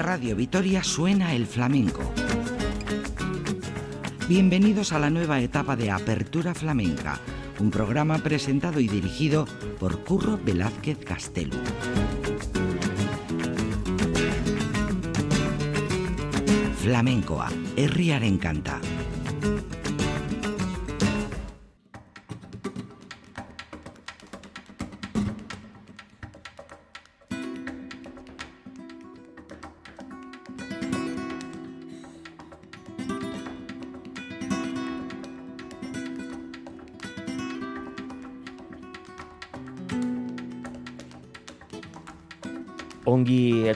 Radio Vitoria suena el flamenco. Bienvenidos a la nueva etapa de Apertura Flamenca, un programa presentado y dirigido por Curro Velázquez Castelo. Flamencoa, herriaren encanta.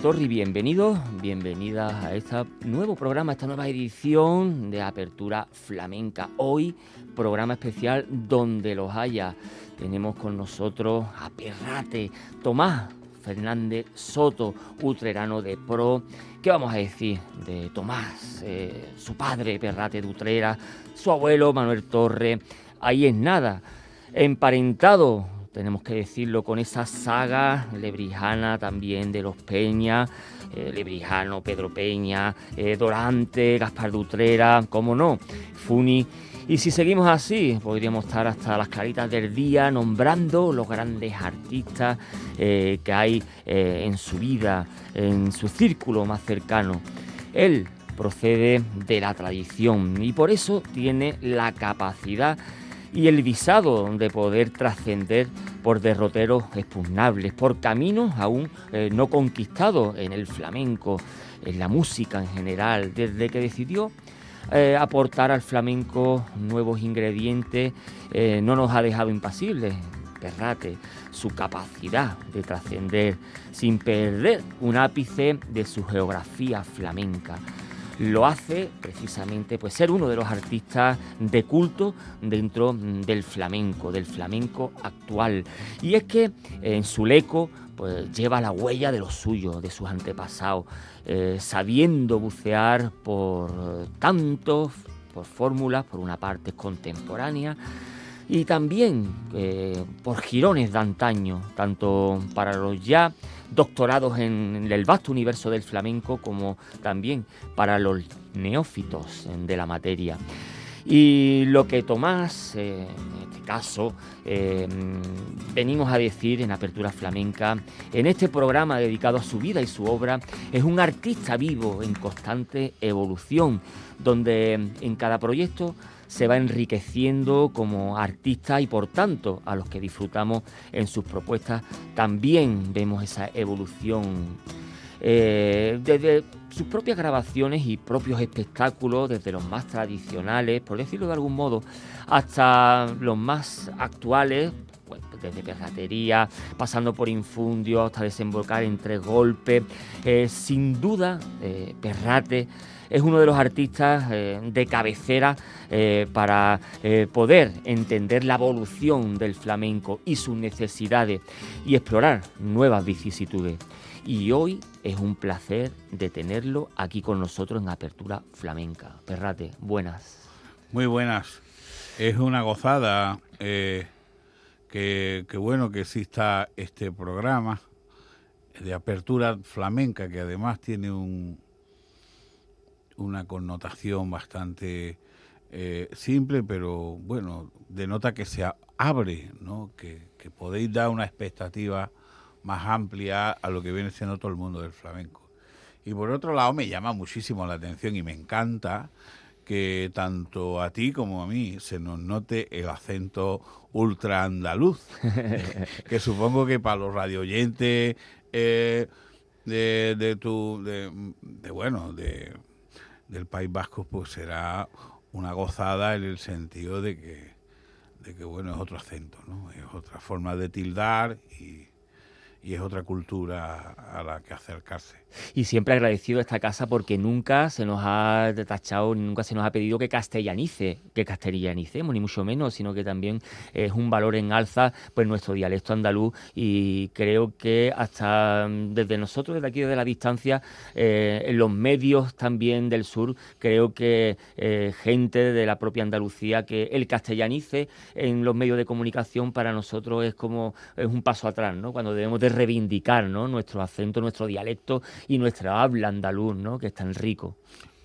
Ongi Etorri, bienvenidos, bienvenidas a este nuevo programa, esta nueva edición de Apertura Flamenca. Hoy, programa especial donde los haya. Tenemos con nosotros a Perrate, Tomás Fernández Soto, utrerano de pro. ¿Qué vamos a decir de Tomás? Eh, su padre, Perrate de Utrera, su abuelo, Manuel Torre. Ahí es nada. Emparentado tenemos que decirlo, con esa saga lebrijana también de los Peña, eh, Lebrijano, Pedro Peña, eh, Dorante, Gaspar Dutrera, cómo no, Funi. Y si seguimos así, podríamos estar hasta las caritas del día nombrando los grandes artistas eh, que hay en su vida, en su círculo más cercano. Él procede de la tradición y por eso tiene la capacidad y el visado de poder trascender por derroteros expugnables, por caminos aún eh, no conquistados en el flamenco, en la música en general, desde que decidió eh, aportar al flamenco nuevos ingredientes, eh, no nos ha dejado impasibles. Perrate, su capacidad de trascender sin perder un ápice de su geografía flamenca lo hace precisamente pues ser uno de los artistas de culto dentro mm, del flamenco, del flamenco actual. Y es que en su leco pues lleva la huella de los suyos, de sus antepasados, eh, sabiendo bucear por tantos, por fórmulas, por una parte contemporánea, y también eh, por girones de antaño, tanto para los ya doctorados en el vasto universo del flamenco como también para los neófitos de la materia. Y lo que Tomás, eh, en este caso, eh, venimos a decir en Apertura Flamenca, en este programa dedicado a su vida y su obra, es un artista vivo en constante evolución, donde en cada proyecto se va enriqueciendo como artista y por tanto a los que disfrutamos en sus propuestas también vemos esa evolución. Eh, desde sus propias grabaciones y propios espectáculos, desde los más tradicionales, por decirlo de algún modo, hasta los más actuales, pues, desde perratería, pasando por infundio, hasta desembocar en tres golpes. Eh, sin duda, eh, Perrate es uno de los artistas eh, de cabecera eh, para eh, poder entender la evolución del flamenco y sus necesidades y explorar nuevas vicisitudes. Y hoy es un placer de tenerlo aquí con nosotros en Apertura Flamenca. Perrate, buenas. Muy buenas. Es una gozada que, que bueno que exista este programa de apertura flamenca que además tiene un, una connotación bastante eh, simple, pero bueno, denota que se abre, ¿no? Que, podéis dar una expectativa más amplia a lo que viene siendo todo el mundo del flamenco. Y por otro lado me llama muchísimo la atención y me encanta que tanto a ti como a mí se nos note el acento ultra andaluz, que supongo que para los radioyentes eh, de, de tu, de bueno, de del País Vasco, pues será una gozada en el sentido de que, de que bueno, es otro acento, ¿no? Es otra forma de tildar y, y es otra cultura a la que acercarse. Y siempre agradecido a esta casa porque nunca se nos ha detachado, nunca se nos ha pedido que castellanice, que castellanicemos, ni mucho menos, sino que también es un valor en alza pues nuestro dialecto andaluz y creo que hasta mm, desde nosotros, desde aquí, desde la distancia, eh, en los medios también del sur, creo que eh, gente de la propia Andalucía, que el castellanice en los medios de comunicación para nosotros es como es un paso atrás, ¿no? Cuando debemos de reivindicar ¿no? nuestro acento, nuestro dialecto y nuestra habla andaluz, ¿no? que es tan rico.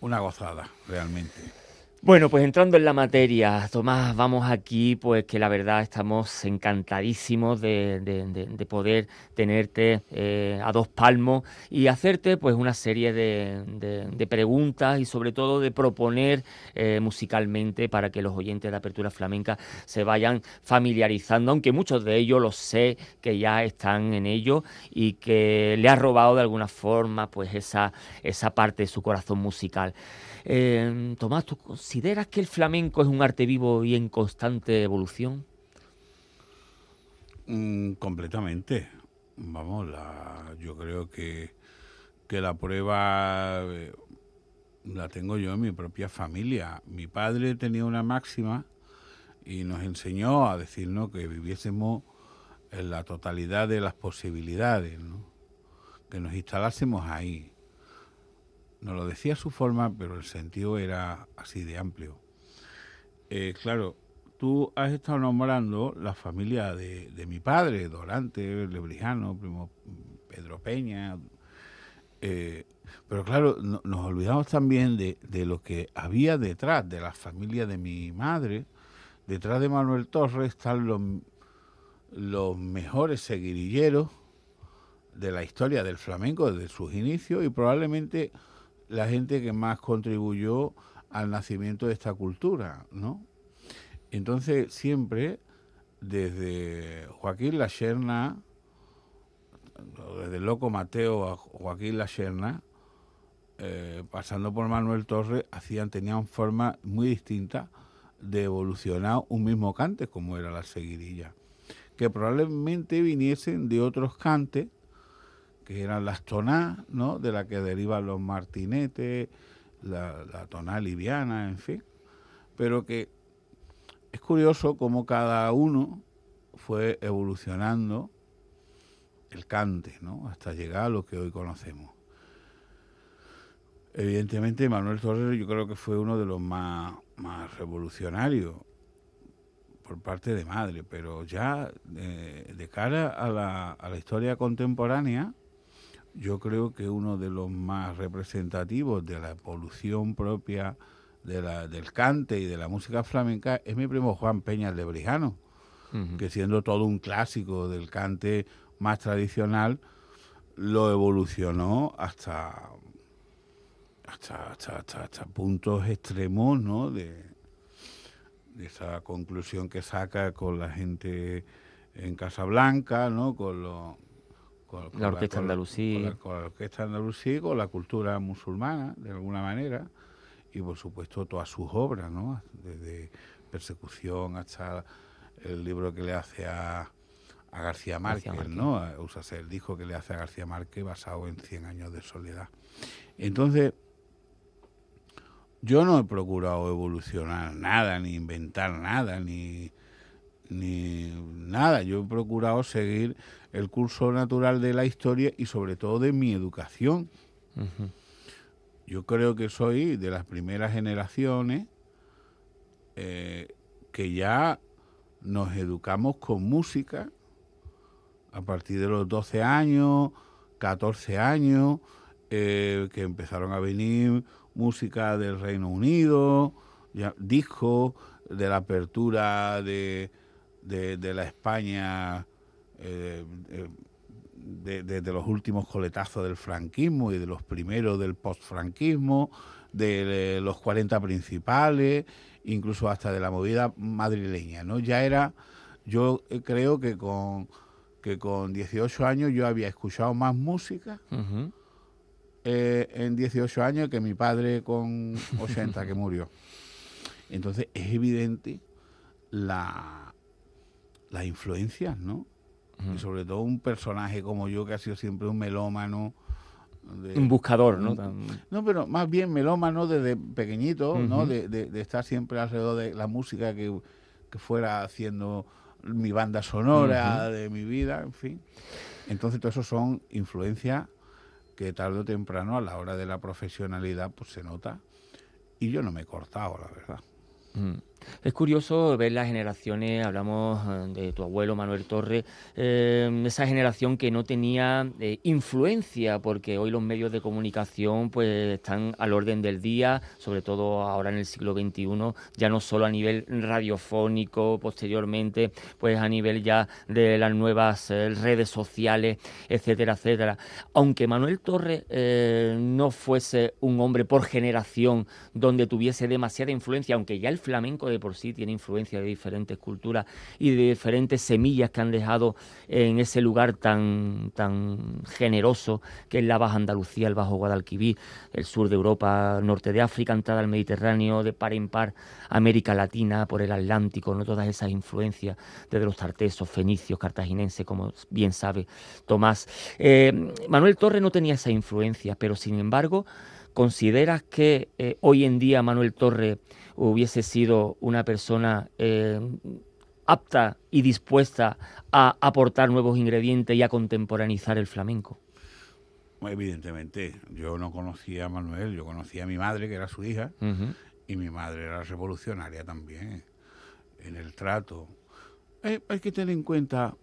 Una gozada, realmente. Bueno, pues entrando en la materia, Tomás, vamos aquí, pues que la verdad estamos encantadísimos de, poder tenerte eh, a dos palmos y hacerte pues una serie de, preguntas y sobre todo de proponer eh, musicalmente para que los oyentes de Apertura Flamenca se vayan familiarizando, aunque muchos de ellos lo sé que ya están en ello y que le ha robado de alguna forma pues esa, esa parte de su corazón musical. Eh, Tomás, ¿tú consideras que el flamenco es un arte vivo y en constante evolución? Mm, completamente. Vamos, yo creo que, que la prueba eh, la tengo yo en mi propia familia. Mi padre tenía una máxima y nos enseñó a decirnos que viviésemos en la totalidad de las posibilidades, que nos instalásemos ahí nos lo decía su forma, pero el sentido era así de amplio. Eh, claro, tú has estado nombrando la familia de, mi padre, Dorante, Lebrijano, primo Pedro Peña, eh, pero claro, nos olvidamos también de, lo que había detrás de la familia de mi madre. Detrás de Manuel Torres están los, los mejores seguirilleros de la historia del flamenco desde sus inicios y probablemente la gente que más contribuyó al nacimiento de esta cultura, ¿no? Entonces, siempre, desde Joaquín La Serna, desde Loco Mateo a Joaquín La Serna, eh, pasando por Manuel Torres, hacían, tenían formas muy distintas de evolucionar un mismo cante, como era la seguidilla, que probablemente viniesen de otros cantes que eran las tonás, ¿no? De la que derivan los martinetes, la, la toná liviana, en fin. Pero que es curioso cómo cada uno fue evolucionando el cante, ¿no? Hasta llegar a lo que hoy conocemos. Evidentemente, Manuel Torres yo creo que fue uno de los más, más revolucionarios por parte de madre, pero ya eh, de cara a la, a la historia contemporánea, yo creo que uno de los más representativos de la evolución propia de la, del cante y de la música flamenca es mi primo Juan Peña de Brijano, que siendo todo un clásico del cante más tradicional, lo evolucionó hasta hasta, hasta, hasta, puntos extremos ¿no? de, de, esa conclusión que saca con la gente en Casablanca, ¿no? con, los con, la orquesta andalusí. Con la, orquesta andalusí, con la cultura musulmana, de alguna manera, y por supuesto todas sus obras, ¿no? Desde Persecución hasta el libro que le hace a, a García Márquez, ¿no? el disco que le hace a García Márquez basado en Cien años de soledad. Entonces, yo no he procurado evolucionar nada, ni inventar nada, ni, ni nada. Yo he procurado seguir el curso natural de la historia y sobre todo de mi educación. Yo creo que soy de las primeras generaciones eh, que ya nos educamos con música a partir de los 12 años, 14 años, eh, que empezaron a venir música del Reino Unido, ya, discos de la apertura de, de la España eh, de, los últimos coletazos del franquismo y de los primeros del postfranquismo, de, los 40 principales, incluso hasta de la movida madrileña, ¿no? Ya era, yo creo que con, que con 18 años yo había escuchado más música eh, en 18 años que mi padre con 80 que murió. Entonces es evidente la, las influencias, ¿no? y sobre todo un personaje como yo que ha sido siempre un melómano. un buscador, ¿no? No, pero más bien melómano desde pequeñito, ¿no? De, estar siempre alrededor de la música que, fuera haciendo mi banda sonora de mi vida, en fin. Entonces, todo eso son influencias que tarde o temprano, a la hora de la profesionalidad, pues se nota. Y yo no me he cortado, la verdad. Es curioso ver las generaciones, hablamos eh, de tu abuelo Manuel Torres, eh, esa generación que no tenía eh, influencia, porque hoy los medios de comunicación pues están al orden del día, sobre todo ahora en el siglo XXI, ya no solo a nivel radiofónico, posteriormente, pues a nivel ya de las nuevas redes sociales, etcétera, etcétera. Aunque Manuel Torres no fuese un hombre por generación donde tuviese demasiada influencia, aunque ya el flamenco de por sí tiene influencia de diferentes culturas y de diferentes semillas que han dejado en ese lugar tan, tan generoso que es la Baja Andalucía, el Bajo Guadalquivir, el sur de Europa, norte de África, entrada al Mediterráneo, de par en par América Latina, por el Atlántico, ¿no? todas esas influencias desde los tartesos, fenicios, cartaginenses, como bien sabe Tomás. Eh, Manuel Torres no tenía esa influencia, pero sin embargo, ¿consideras que eh, hoy en día Manuel Torres hubiese sido una persona eh, apta y dispuesta a aportar nuevos ingredientes y a contemporanizar el flamenco? Evidentemente, yo no conocía a Manuel, yo conocía a mi madre, que era su hija, y mi madre era revolucionaria también en el trato. Eh, hay que tener en cuenta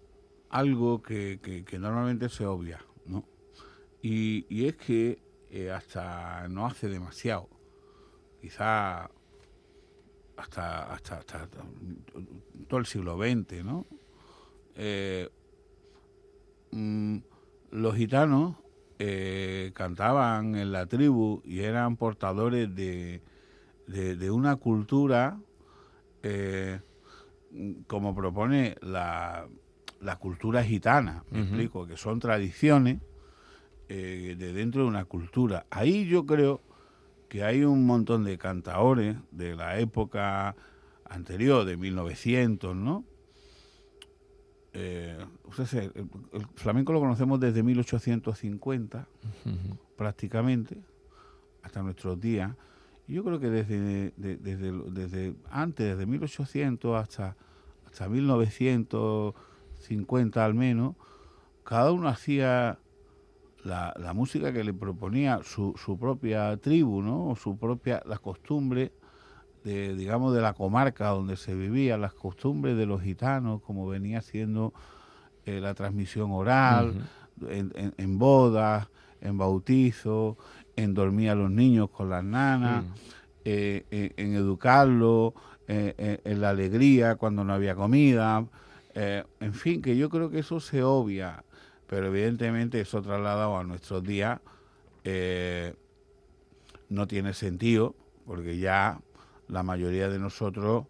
algo que, normalmente se obvia, ¿no? Y, es que eh, hasta no hace demasiado, quizá hasta, hasta, hasta todo el siglo XX, ¿no? Eh, mm, los gitanos eh, cantaban en la tribu y eran portadores de, de, una cultura, eh, como propone la, la, cultura gitana, me explico, que son tradiciones de dentro de una cultura. Ahí yo creo que hay un montón de cantaores de la época anterior, de 1900, ¿no? Eh, el, flamenco lo conocemos desde 1850, prácticamente, hasta nuestros días. Y yo creo que desde, desde, desde antes, desde 1800 hasta, hasta 1950 al menos, cada uno hacía la, la música que le proponía su, su propia tribu, ¿no? O su propia, la costumbre de, digamos, de la comarca donde se vivía, las costumbres de los gitanos, como venía siendo eh, la transmisión oral, en, en, bodas, en bautizos, en dormir a los niños con las nanas, eh, en, educarlos, eh, en la alegría cuando no había comida, en fin, que yo creo que eso se obvia pero evidentemente eso trasladado a nuestros días eh, no tiene sentido, porque ya la mayoría de nosotros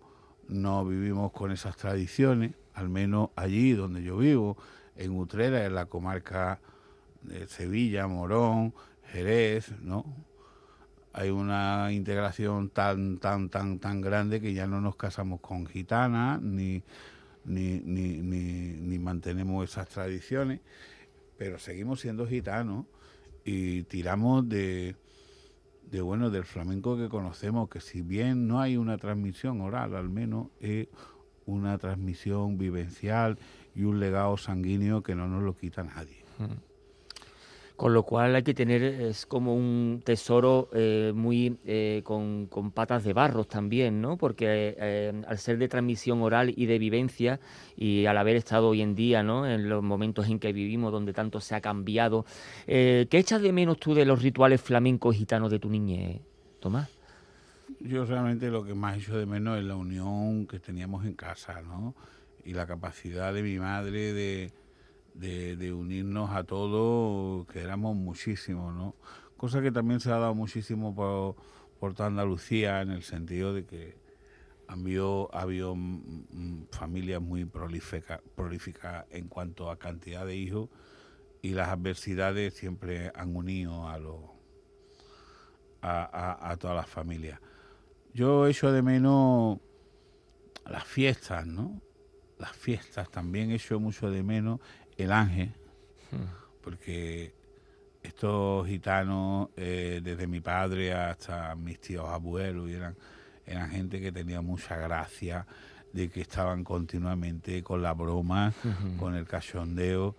no vivimos con esas tradiciones, al menos allí donde yo vivo, en Utrera, en la comarca de Sevilla, Morón, Jerez, ¿no? Hay una integración tan, tan, tan, tan grande que ya no nos casamos con gitanas, ni ni, ni, ni, mantenemos esas tradiciones, pero seguimos siendo gitanos y tiramos de, de bueno del flamenco que conocemos, que si bien no hay una transmisión oral, al menos es una transmisión vivencial y un legado sanguíneo que no nos lo quita nadie. Mm con lo cual hay que tener, es como un tesoro eh, muy eh, con, patas de barros también, ¿no? Porque eh, al ser de transmisión oral y de vivencia, y al haber estado hoy en día, ¿no? En los momentos en que vivimos, donde tanto se ha cambiado, ¿qué echas de menos tú de los rituales flamencos gitanos de tu niñez, Tomás? Yo realmente lo que más echo de menos es la unión que teníamos en casa, ¿no? Y la capacidad de mi madre de de, unirnos a todos, que éramos muchísimos, ¿no? Cosa que también se ha dado muchísimo por, por toda Andalucía, en el sentido de que ha habido, ha habido familias muy prolíficas prolífica en cuanto a cantidad de hijos y las adversidades siempre han unido a, los a, a, todas las familias. Yo echo de menos las fiestas, ¿no? Las fiestas también echo mucho de menos el ángel, porque estos gitanos, eh, desde mi padre hasta mis tíos abuelos, eran, eran gente que tenía mucha gracia, de que estaban continuamente con la broma, con el cachondeo,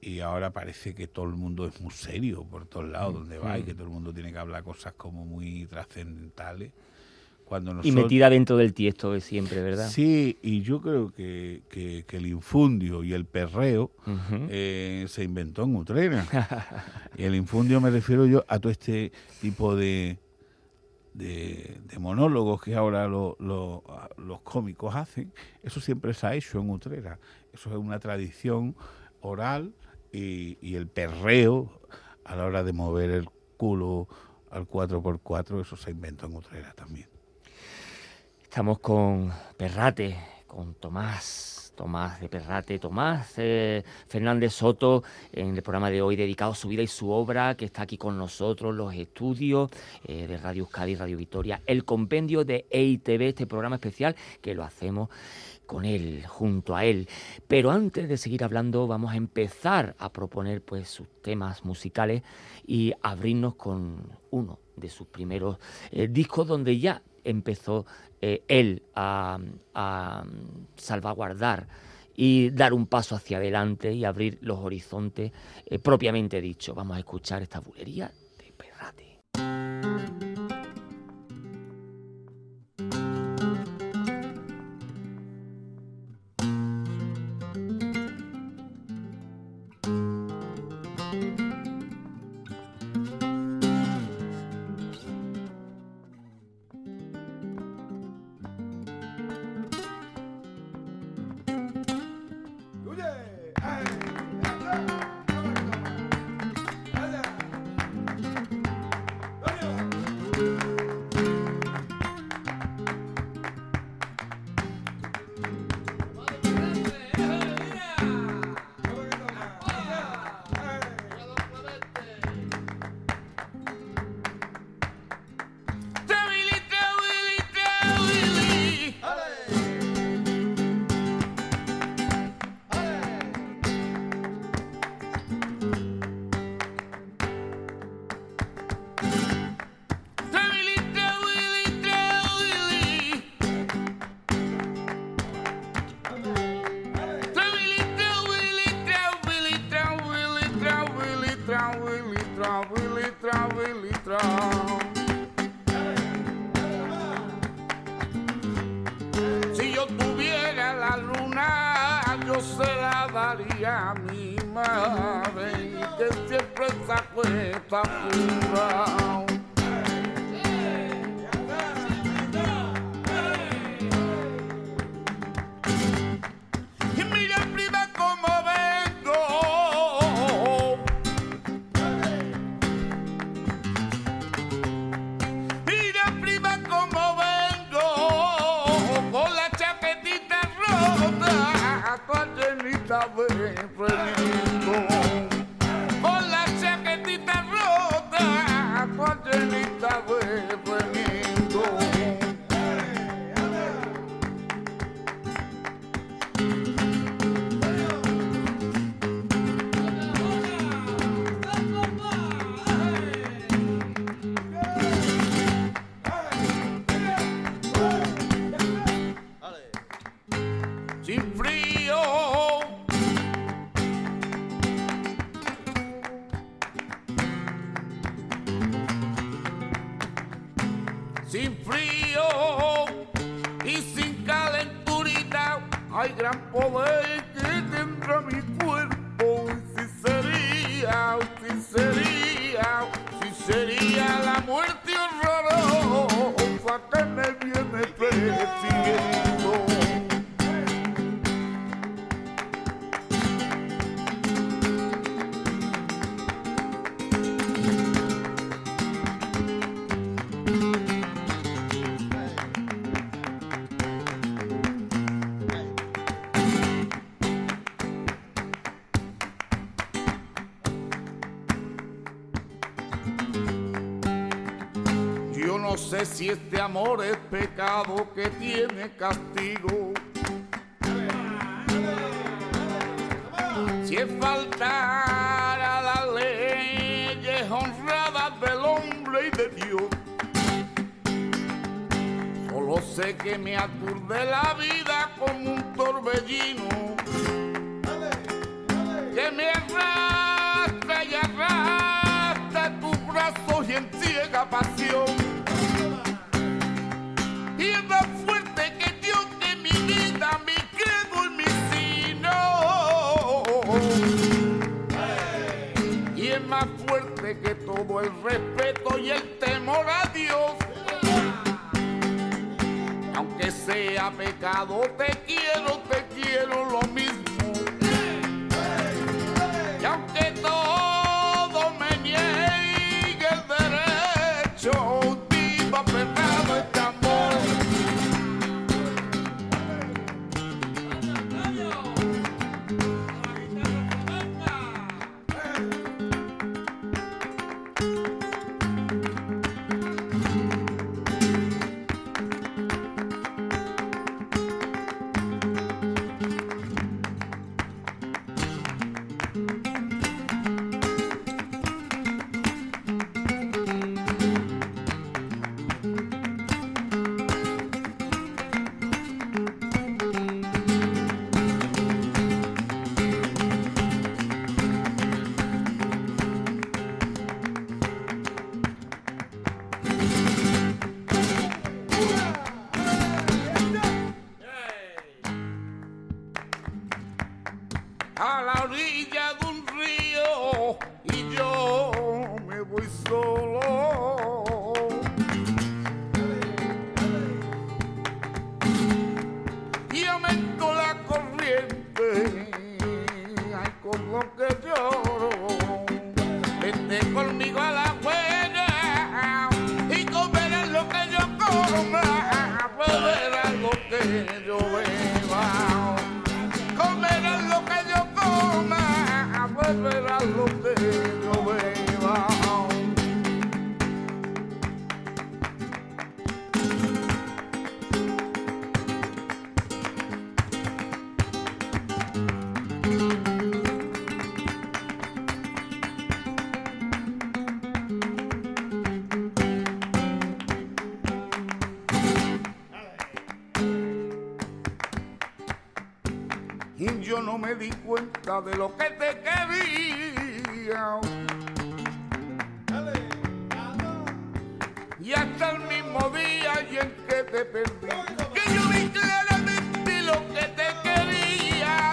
y ahora parece que todo el mundo es muy serio por todos lados donde va y que todo el mundo tiene que hablar cosas como muy trascendentales, cuando y metida dentro del tiesto de siempre, ¿verdad? Sí, y yo creo que, el infundio y el perreo eh, se inventó en Utrera. y el infundio me refiero yo a todo este tipo de, de, monólogos que ahora los cómicos hacen. Eso siempre se ha hecho en Utrera. Eso es una tradición oral y, y el perreo a la hora de mover el culo al 4x4, eso se inventó en Utrera también. Estamos con Perrate, con Tomás, Tomás de Perrate, Tomás eh, Fernández Soto, en el programa de hoy dedicado a su vida y su obra, que está aquí con nosotros, los estudios eh, de Radio Euskadi, Radio Victoria, el compendio de EITV, este programa especial que lo hacemos con él, junto a él. Pero antes de seguir hablando, vamos a empezar a proponer pues sus temas musicales y abrirnos con uno de sus primeros eh, discos donde ya empezó eh, él a, salvaguardar y dar un paso hacia adelante y abrir los horizontes eh, propiamente dicho. Vamos a escuchar esta bulería de Perrate. Si yo tuviera la luna, yo se la daría a mi madre, que siempre está pura. if you si este amor es pecado que tiene castigo. Si es faltar a las leyes honradas del hombre y de Dios. Solo sé que me aturde la vida como un torbellino. Que me arrastra y arrastra tus brazos y en ciega pasión sea yo no me di cuenta de lo que te quería. Y hasta el mismo día y en que te perdí. Que yo vi claramente lo que te quería.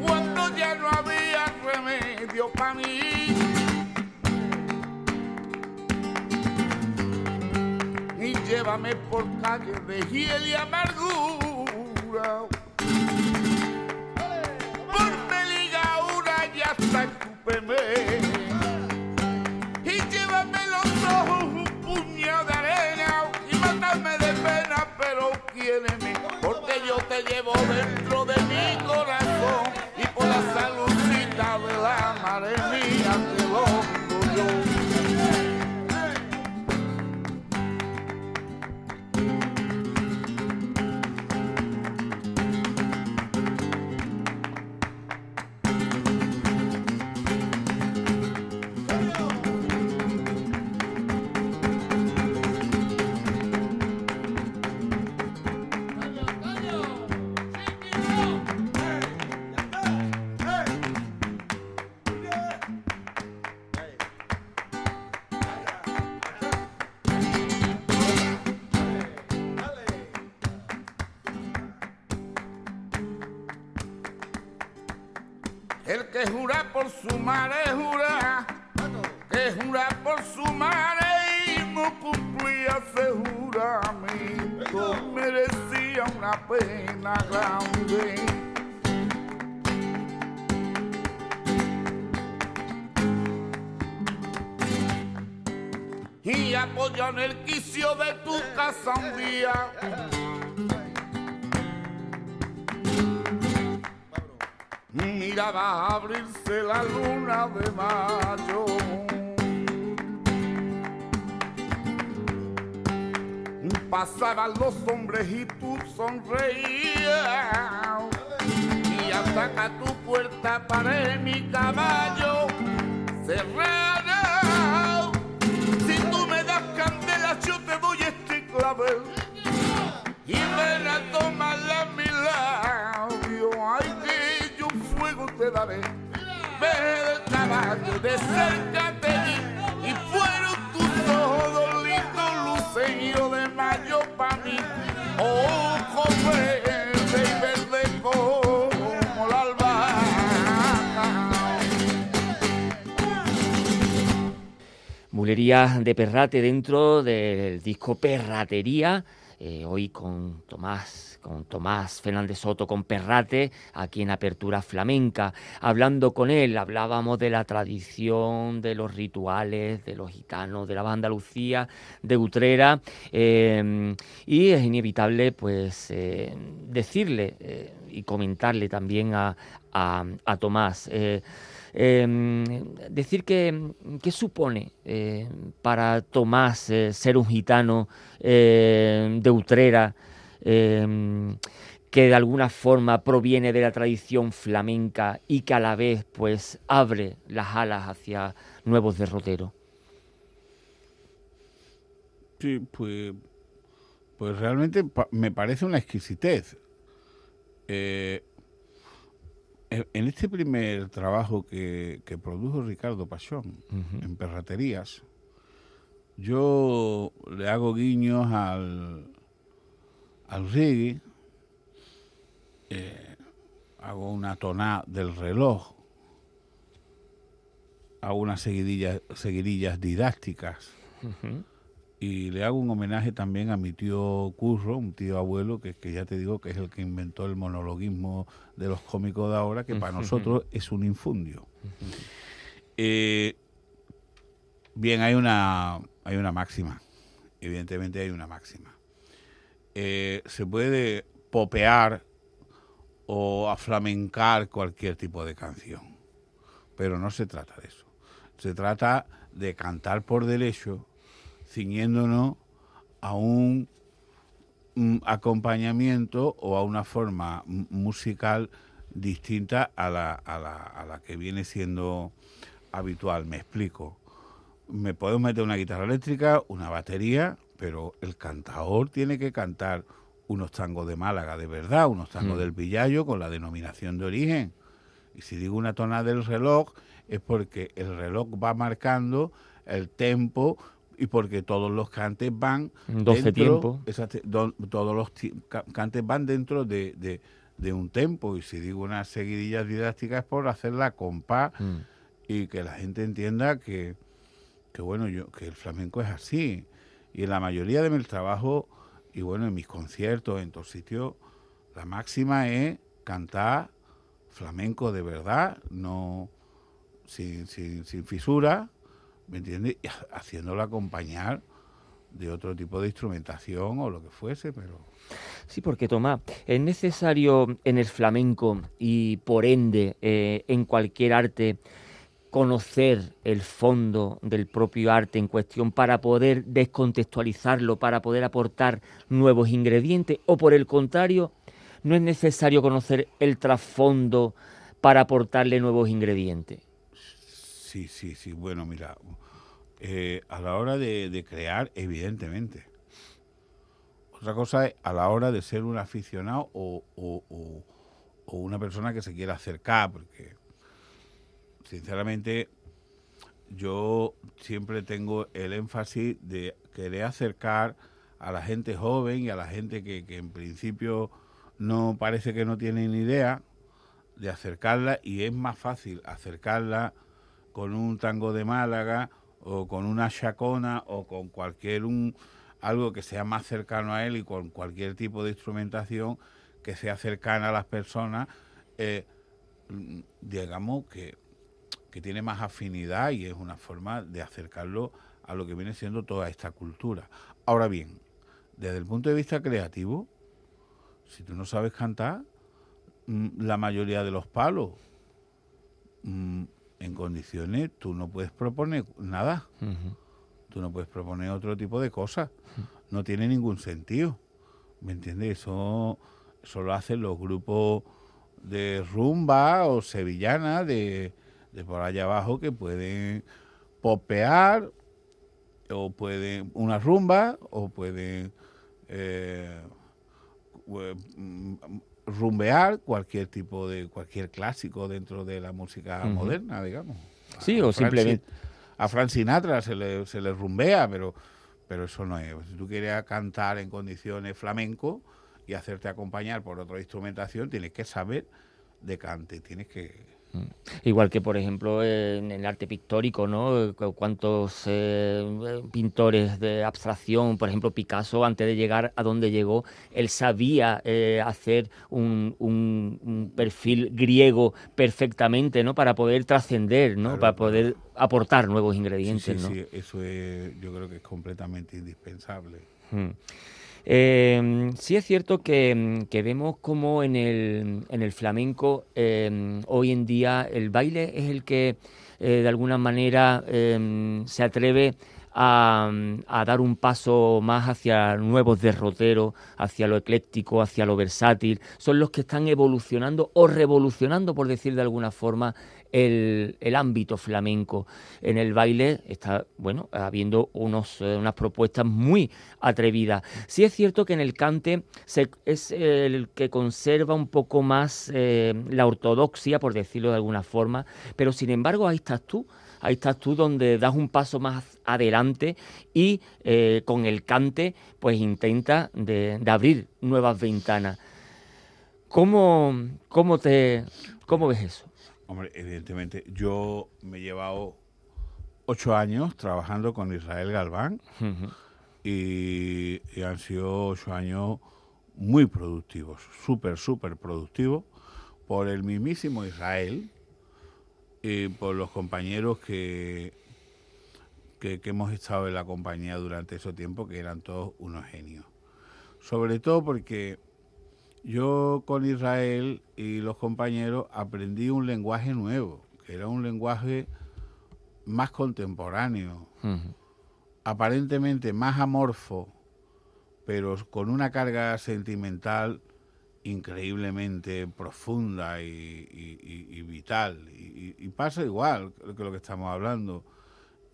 Cuando ya no había remedio para mí. Y llévame por calles de hiel y amargura. Te llevo dentro El que jura por su madre jura, que jura por su madre y no cumplía ese juramento, merecía una pena grande. Y apoyó en el quicio de tu casa un día. Miraba abrirse la luna de mayo. Pasaban los hombres y tú sonreías. Y hasta que a tu puerta paré mi caballo cerrado. Si tú me das candela, yo te doy este clavel. Y ven a tomarla a mi daré. Ve del caballo, de cerca te vi. Y fueron tus ojos lindos, luceño de mayo pa' mí. Ojo verde y verde como la albahaca. Bulería de Perrate dentro del disco Perratería, eh, hoy con Tomás, con Tomás Fernández Soto, con Perrate, aquí en Apertura Flamenca. Hablando con él, hablábamos de la tradición, de los rituales, de los gitanos, de la banda Lucía, de Utrera, eh, y es inevitable pues eh, decirle y comentarle también a, a Tomás. Em, decir que, qué supone eh, para Tomás eh, ser un gitano eh, de Utrera em, que de alguna forma proviene de la tradición flamenca y que a la vez pues abre las alas hacia nuevos derroteros. Sí, pues, pues realmente me parece una exquisitez. En este primer trabajo que, produjo Ricardo Pachón en Perraterías, yo le hago guiños al, al reggae, eh, hago una tonada del reloj, hago unas seguidillas, seguidillas didácticas y le hago un homenaje también a mi tío Curro, un tío abuelo, que, que ya te digo que es el que inventó el monologuismo de los cómicos de ahora, que para nosotros es un infundio. Eh, bien, hay una, hay una máxima, evidentemente hay una máxima. Eh, se puede popear o aflamencar cualquier tipo de canción, pero no se trata de eso. Se trata de cantar por derecho ciñéndonos a un, acompañamiento o a una forma musical distinta a la, a, la, a la que viene siendo habitual. Me explico. Me puedo meter una guitarra eléctrica, una batería, pero el cantador tiene que cantar unos tangos de Málaga de verdad, unos tangos mm. del Villayo con la denominación de origen. Y si digo una tona del reloj, es porque el reloj va marcando el tempo y porque todos los cantes van 12 dentro, todos los cantes van dentro de, un tempo y si digo unas seguidillas didácticas es por hacerla compás mm. y que la gente entienda que, que bueno yo que el flamenco es así y en la mayoría de mis trabajos y bueno en mis conciertos en todos sitios la máxima es cantar flamenco de verdad no sin, sin, sin fisura ¿me entiendes? Haciéndolo acompañar de otro tipo de instrumentación o lo que fuese, pero... Sí, porque Tomás, es necesario en el flamenco y por ende eh, en cualquier arte conocer el fondo del propio arte en cuestión para poder descontextualizarlo, para poder aportar nuevos ingredientes, o por el contrario, no es necesario conocer el trasfondo para aportarle nuevos ingredientes. Sí, sí, sí. Bueno, mira, eh, a la hora de, crear, evidentemente. Otra cosa es a la hora de ser un aficionado o, una persona que se quiera acercar, porque sinceramente yo siempre tengo el énfasis de querer acercar a la gente joven y a la gente que, que en principio no parece que no tiene ni idea de acercarla y es más fácil acercarla con un tango de Málaga o con una chacona o con cualquier un algo que sea más cercano a él y con cualquier tipo de instrumentación que sea cercana a las personas, eh, digamos que, que tiene más afinidad y es una forma de acercarlo a lo que viene siendo toda esta cultura. Ahora bien, desde el punto de vista creativo, si tú no sabes cantar, mm, la mayoría de los palos mm, en condiciones tú no puedes proponer nada. Tú no puedes proponer otro tipo de cosas. No tiene ningún sentido. ¿Me entiendes? Eso, eso lo hacen los grupos de rumba o sevillana de, por allá abajo que pueden popear o pueden una rumba o pueden eh, rumbear cualquier tipo de cualquier clásico dentro de la música moderna, digamos. Sí, o simplemente a Frank Sinatra se le, se le rumbea, pero pero eso no es. Si tú quieres cantar en condiciones flamenco y hacerte acompañar por otra instrumentación, tienes que saber de cante, tienes que Igual que, por ejemplo, en el arte pictórico, ¿no? Cuántos eh, pintores de abstracción, por ejemplo, Picasso, antes de llegar a donde llegó, él sabía eh, hacer un, perfil griego perfectamente, ¿no? Para poder trascender, ¿no? Para poder aportar nuevos ingredientes, sí, sí, Sí, eso es, yo creo que es completamente indispensable. Eh, sí es cierto que, vemos como en el, en el flamenco em, hoy en día el baile es el que eh, de alguna manera em, se atreve a, a, dar un paso más hacia nuevos derroteros, hacia lo ecléctico, hacia lo versátil. Son los que están evolucionando o revolucionando, por decir de alguna forma, el, ámbito flamenco. En el baile está, bueno, habiendo unos, eh, unas propuestas muy atrevidas. Sí es cierto que en el cante es el que conserva un poco más eh, la ortodoxia, por decirlo de alguna forma, pero sin embargo ahí estás tú ahí estás tú donde das un paso más adelante y eh, con el cante pues intenta de, abrir nuevas ventanas. ¿Cómo, cómo, te, ¿Cómo ves eso? Hombre, evidentemente, yo me he llevado ocho años trabajando con Israel Galván y, han sido ocho años muy productivos, súper, súper productivos, por el mismísimo Israel y por los compañeros que, que, que hemos estado en la compañía durante ese tiempo, que eran todos unos genios. Sobre todo porque yo con Israel y los compañeros aprendí un lenguaje nuevo, que era un lenguaje más contemporáneo, aparentemente más amorfo, pero con una carga sentimental increíblemente profunda y, vital. Y, pasa igual que lo que estamos hablando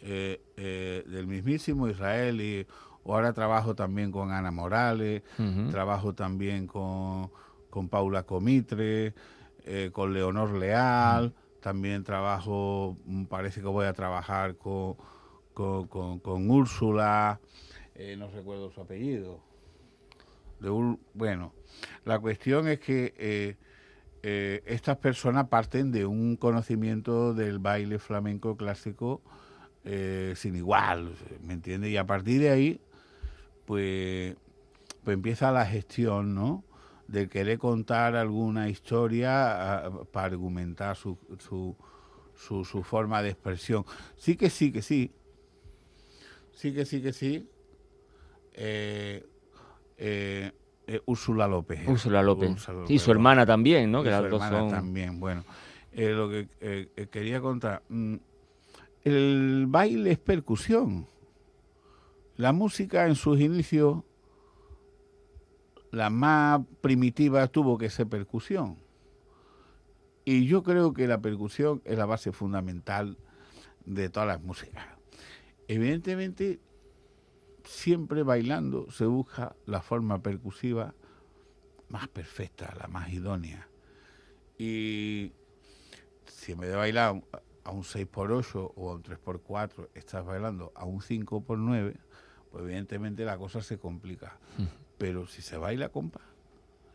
eh, eh, del mismísimo Israel y ahora trabajo también con Ana Morales, trabajo también con, Paula Comitre, eh, con Leonor Leal, también trabajo, mm, parece que voy a trabajar con, con, Úrsula, eh, no recuerdo su apellido. De bueno, la cuestión es que eh, estas personas parten de un conocimiento del baile flamenco clásico sin igual, ¿me entiendes? Y a partir de ahí pues, pues empieza la gestión, ¿no? De querer contar alguna historia ah, para argumentar su, su, su, forma de expresión. Sí que sí, que sí. Sí que sí, que sí. Eh, eh, eh Úrsula López. Úrsula López. y su hermana también, ¿no? que su hermana también, bueno. Eh, lo que quería contar. Mm, el baile es percusión. La música en sus inicios, la más primitiva tuvo que ser percusión. Y yo creo que la percusión es la base fundamental de todas las músicas. Evidentemente, siempre bailando se busca la forma percusiva más perfecta, la más idónea. Y si me de bailar a un 6x8 o a un 3x4, estás bailando a un 5x9, pues evidentemente la cosa se complica. Pero si se baila compa,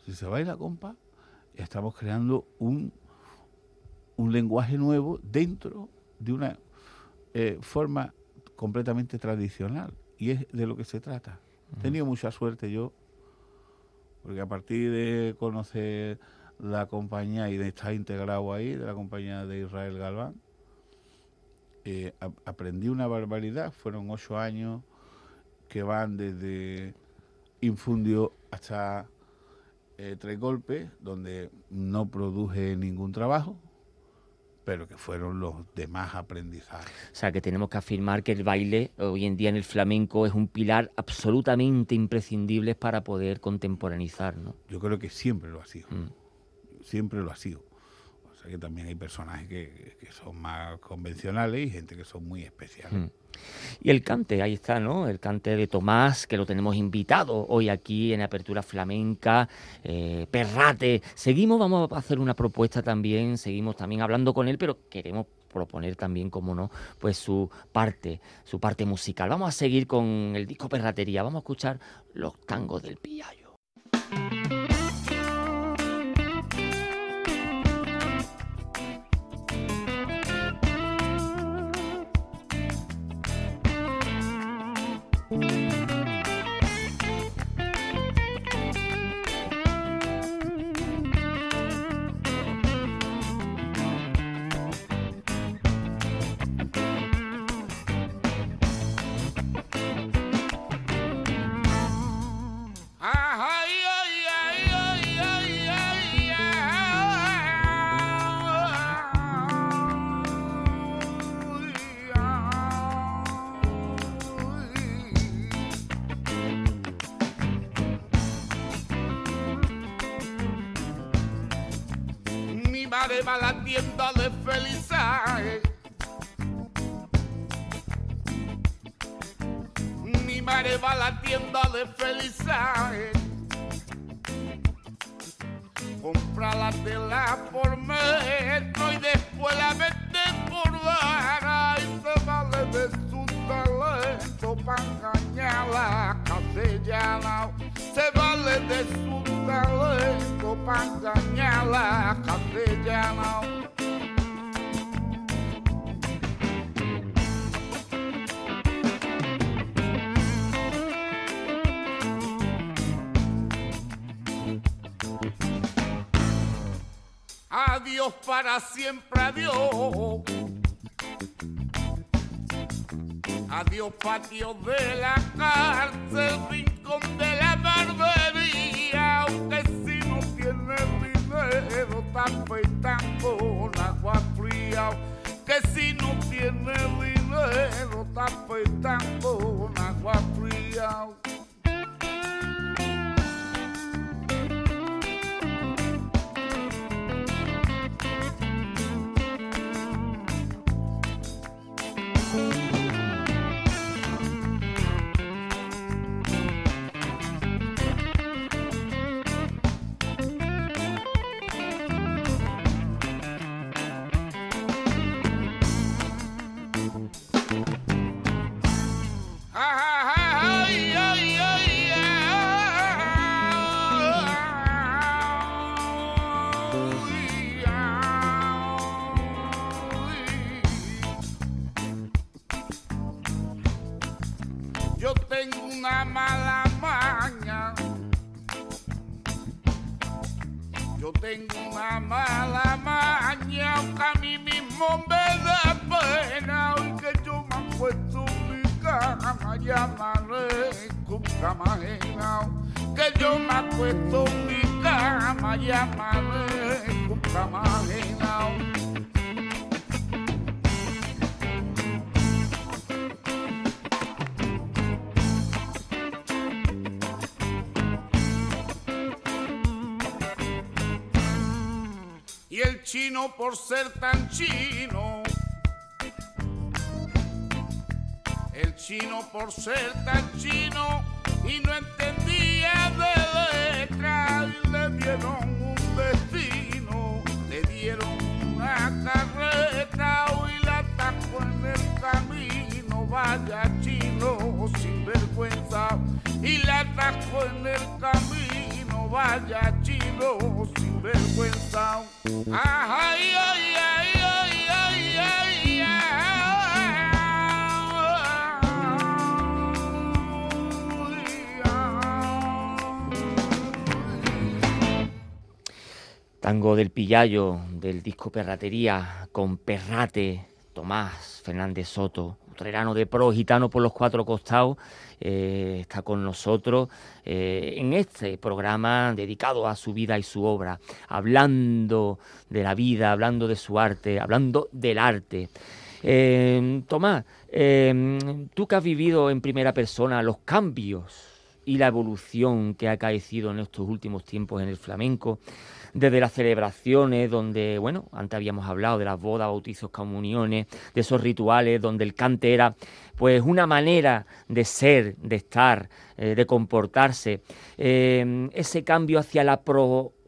si se baila compa, estamos creando un, un lenguaje nuevo dentro de una eh, forma completamente tradicional. Y es de lo que se trata. He tenido mucha suerte yo, porque a partir de conocer la compañía y de estar integrado ahí, de la compañía de Israel Galván, eh, aprendí una barbaridad. Fueron ocho años que van desde Infundio hasta eh, Tres Golpes, donde no produje ningún trabajo, pero que fueron los demás aprendizajes. O sea, que tenemos que afirmar que el baile hoy en día en el flamenco es un pilar absolutamente imprescindible para poder contemporaneizar, ¿no? Yo creo que siempre lo ha sido, mm. siempre lo ha sido. Que también hay personajes que, son más convencionales y gente que son muy especiales. Mm. Y el cante, ahí está, ¿no? El cante de Tomás, que lo tenemos invitado hoy aquí en Apertura Flamenca, eh, Perrate. Seguimos, vamos a hacer una propuesta también, seguimos también hablando con él, pero queremos proponer también, como no, pues su parte, su parte musical. Vamos a seguir con el disco Perratería, vamos a escuchar los tangos del Piallo. Adiós para siempre, adiós. Adiós patio de la cárcel, rincón de la barbería, aunque si no tiene dinero está afeitando con agua fría, que si no tiene dinero está afeitando con agua fría. Chino por ser tan chino. El chino por ser tan chino y no entendía de letra y le dieron un destino, le dieron una carreta y la atacó en el camino, vaya chino sin vergüenza y la atacó en el camino, vaya chino sin vergüenza. Tango del Pillayo, del disco Perratería, con Perrate, Tomás Fernández Soto, utrerano de pro, gitano por los cuatro costados, eh, está con nosotros eh, en este programa dedicado a su vida y su obra, hablando de la vida, hablando de su arte, hablando del arte. Eh, Tomás, tú que has vivido en primera persona los cambios y la evolución que ha acaecido en estos últimos tiempos en el flamenco, desde las celebraciones donde, bueno, antes habíamos hablado de las bodas, bautizos, comuniones, de esos rituales donde el cante era pues una manera de ser, de estar, eh, de comportarse, eh, ese cambio hacia la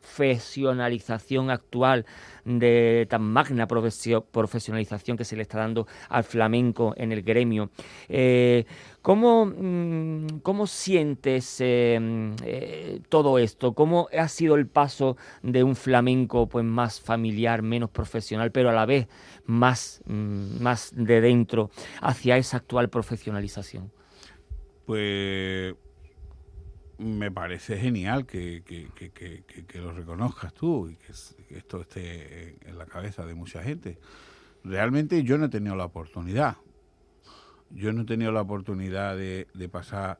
profesionalización actual de tan magna profesio- profesionalización que se le está dando al flamenco en el gremio. Eh, ¿cómo, mm, cómo sientes mm, eh, todo esto? ¿Cómo ha sido el paso de un flamenco pues, más familiar, menos profesional, pero a la vez más, mm, más de dentro hacia esa actual profesionalización? pues me parece genial que, que, que, que, lo reconozcas tú y que, esto esté en la cabeza de mucha gente. Realmente yo no he tenido la oportunidad. Yo no he tenido la oportunidad de, de pasar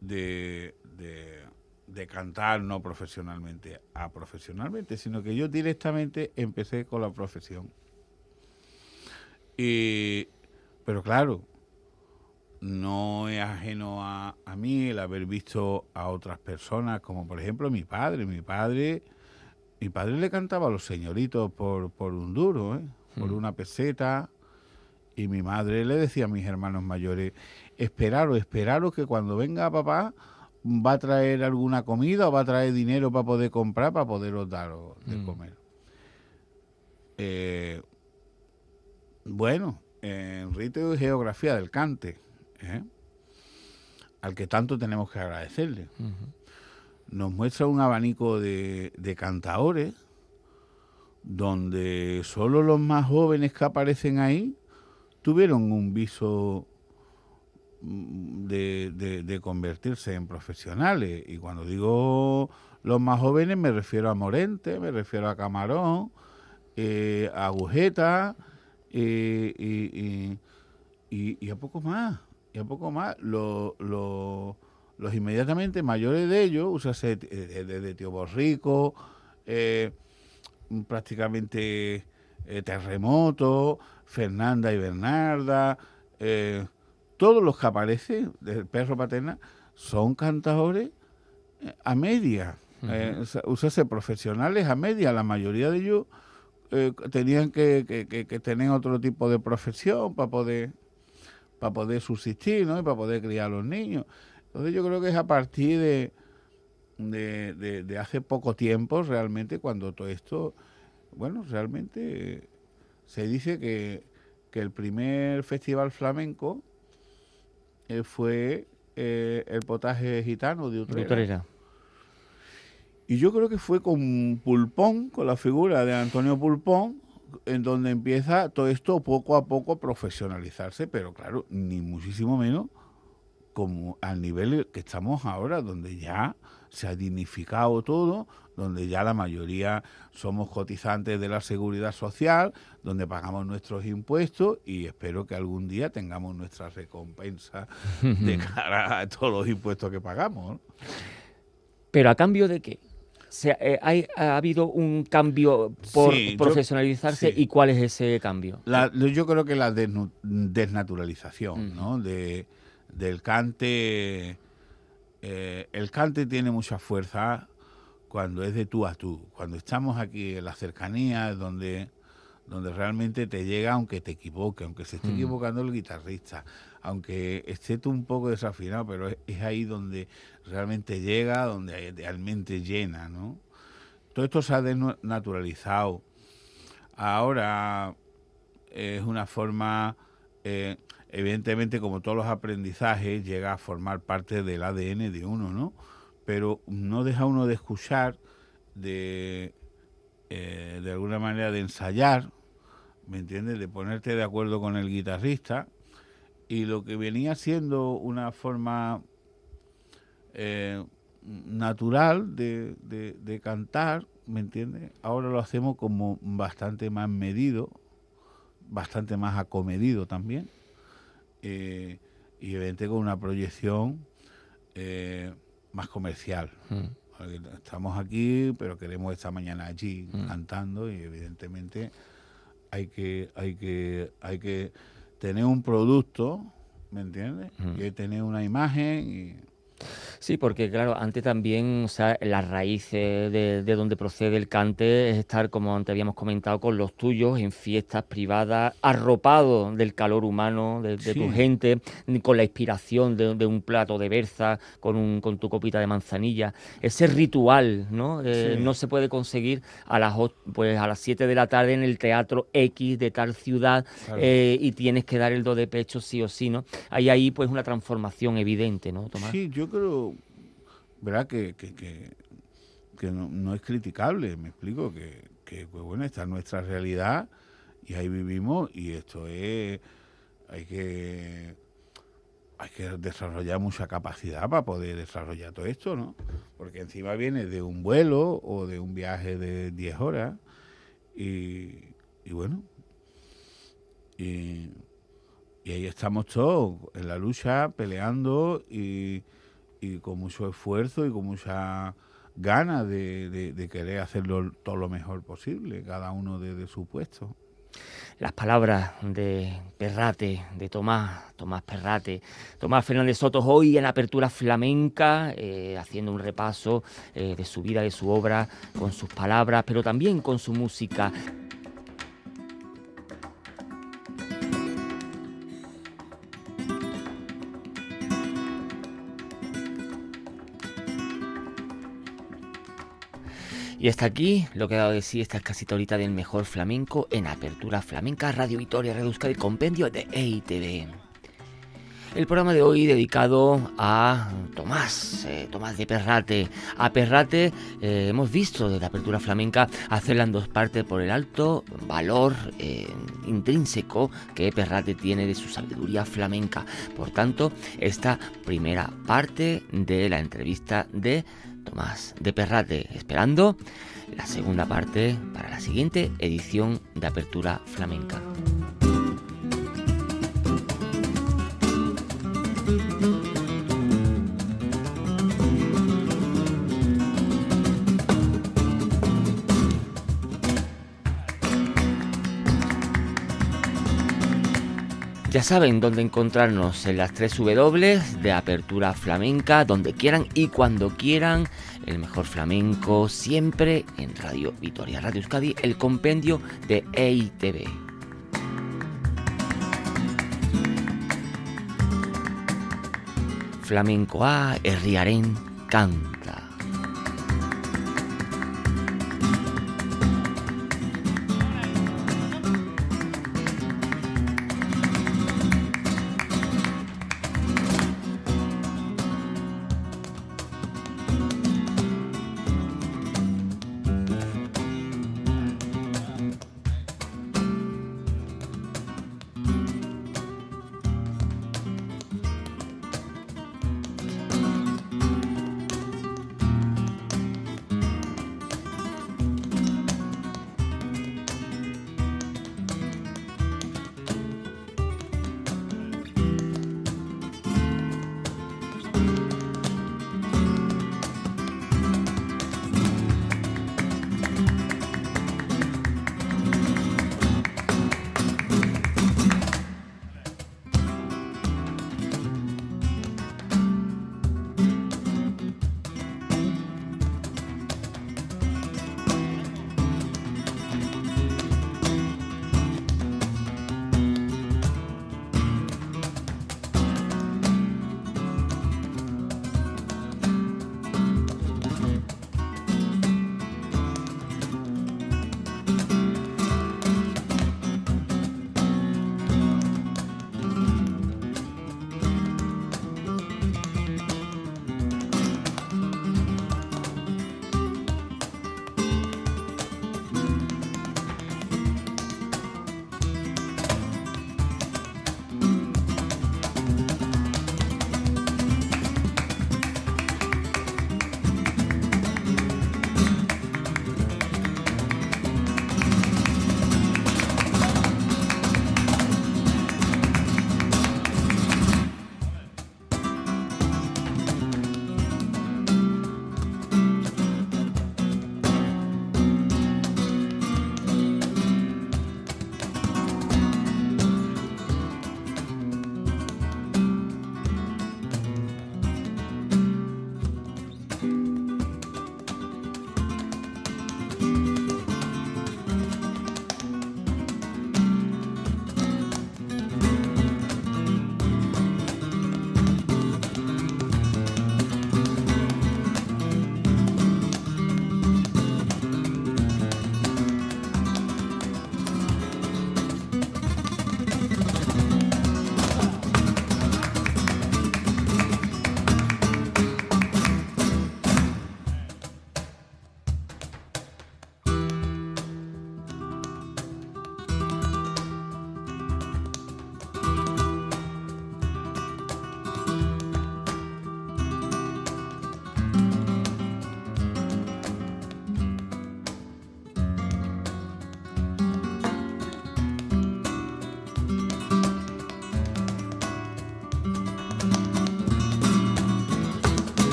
de, de, de cantar no profesionalmente a profesionalmente, sino que yo directamente empecé con la profesión. Y, pero claro, no es ajeno a, a, mí el haber visto a otras personas, como por ejemplo mi padre. Mi padre, mi padre le cantaba a los señoritos por, por un duro, ¿eh? por una peseta. Y mi madre le decía a mis hermanos mayores, esperaros, esperaros que cuando venga papá va a traer alguna comida o va a traer dinero para poder comprar, para poderos daros de comer. Eh, bueno, en rito y geografía del cante, ¿eh? al que tanto tenemos que agradecerle. Uh -huh. Nos muestra un abanico de, de cantadores donde solo los más jóvenes que aparecen ahí tuvieron un viso de, de, de, convertirse en profesionales. Y cuando digo los más jóvenes me refiero a Morente, me refiero a Camarón, eh, a Agujeta eh, y, y, y, y, a poco más. Y a poco más. Lo, lo, los inmediatamente mayores de ellos, usase de, de, de Tío Borrico, eh, prácticamente eh, Terremoto, Fernanda y Bernarda, eh, todos los que aparecen del perro paterna son cantadores eh, a media, uh -huh. usase profesionales a media, la mayoría de ellos tenían que, que, que, que, tener otro tipo de profesión para poder para poder subsistir ¿no? y para poder criar a los niños. Entonces yo creo que es a partir de, de, de, de, hace poco tiempo realmente cuando todo esto, bueno, realmente se dice que, que el primer festival flamenco eh, fue eh, el potaje gitano de Utrera. Utrera. Y yo creo que fue con Pulpón, con la figura de Antonio Pulpón, en donde empieza todo esto poco a poco a profesionalizarse, pero claro, ni muchísimo menos como al nivel que estamos ahora, donde ya se ha dignificado todo, donde ya la mayoría somos cotizantes de la seguridad social, donde pagamos nuestros impuestos y espero que algún día tengamos nuestra recompensa de cara a todos los impuestos que pagamos. Pero a cambio de qué? Se, eh, hay, ¿Ha habido un cambio por sí, profesionalizarse yo, sí. y cuál es ese cambio? La, yo creo que la desnaturalización, uh -huh. ¿no? De, del cante. Eh, el cante tiene mucha fuerza cuando es de tú a tú, cuando estamos aquí en la cercanía, donde, donde realmente te llega aunque te equivoque, aunque se esté mm. equivocando el guitarrista, aunque esté tú un poco desafinado, pero es, ahí donde realmente llega, donde realmente llena, ¿no? Todo esto se ha desnaturalizado. Ahora es una forma... Eh, evidentemente, como todos los aprendizajes, llega a formar parte del ADN de uno, ¿no? Pero no deja uno de escuchar, de, eh, de alguna manera de ensayar, ¿me entiendes? De ponerte de acuerdo con el guitarrista. Y lo que venía siendo una forma eh, natural de, de, de cantar, ¿me entiendes? Ahora lo hacemos como bastante más medido, bastante más acomedido también eh, y evidentemente con una proyección eh, más comercial. Mm. Estamos aquí, pero queremos esta mañana allí mm. cantando y evidentemente hay que, hay que, hay que tener un producto, ¿me entiendes? Mm. Y tener una imagen y Sí, porque claro, antes también, o sea, las raíces de, de, donde procede el cante es estar, como antes habíamos comentado, con los tuyos, en fiestas privadas, arropado del calor humano, de, de sí. tu gente, con la inspiración de, de, un plato de berza, con, un, con tu copita de manzanilla. Ese ritual, ¿no? Eh, sí. No se puede conseguir a las, pues, a las 7 de la tarde en el teatro X de tal ciudad claro. eh, y tienes que dar el do de pecho sí o sí, ¿no? Hay ahí pues una transformación evidente, ¿no, Tomás? Sí, yo creo ¿verdad? Que, que, que, no, no, es criticable, me explico, que, que pues bueno, esta es nuestra realidad y ahí vivimos y esto es, hay que, hay que desarrollar mucha capacidad para poder desarrollar todo esto, ¿no? Porque encima viene de un vuelo o de un viaje de 10 horas y, y bueno, y, y, ahí estamos todos en la lucha, peleando y, y con mucho esfuerzo y con mucha ganas de, querer hacerlo todo lo mejor posible, cada uno desde su puesto las palabras de Perrate, de Tomás, Tomás Perrate, Tomás Fernández Soto, hoy en apertura flamenca, eh, haciendo un repaso eh, de su vida, de su obra, con sus palabras, pero también con su música. Y hasta aquí lo que he dado de sí esta casita ahorita del mejor flamenco en Apertura Flamenca Radio Vitoria reduzca el compendio de EITV. El programa de hoy dedicado a Tomás, eh, Tomás de Perrate. A Perrate eh, hemos visto desde Apertura Flamenca hacerla en dos partes por el alto valor eh, intrínseco que Perrate tiene de su sabiduría flamenca. Por tanto, esta primera parte de la entrevista de Tomás de Perrate, esperando la segunda parte para la siguiente edición de Apertura Flamenca. Ya saben dónde encontrarnos en las tres W de Apertura Flamenca, donde quieran y cuando quieran. El mejor flamenco siempre en Radio Vitoria, Radio Euskadi, el compendio de EITV. Flamenco A, Herriaren canta.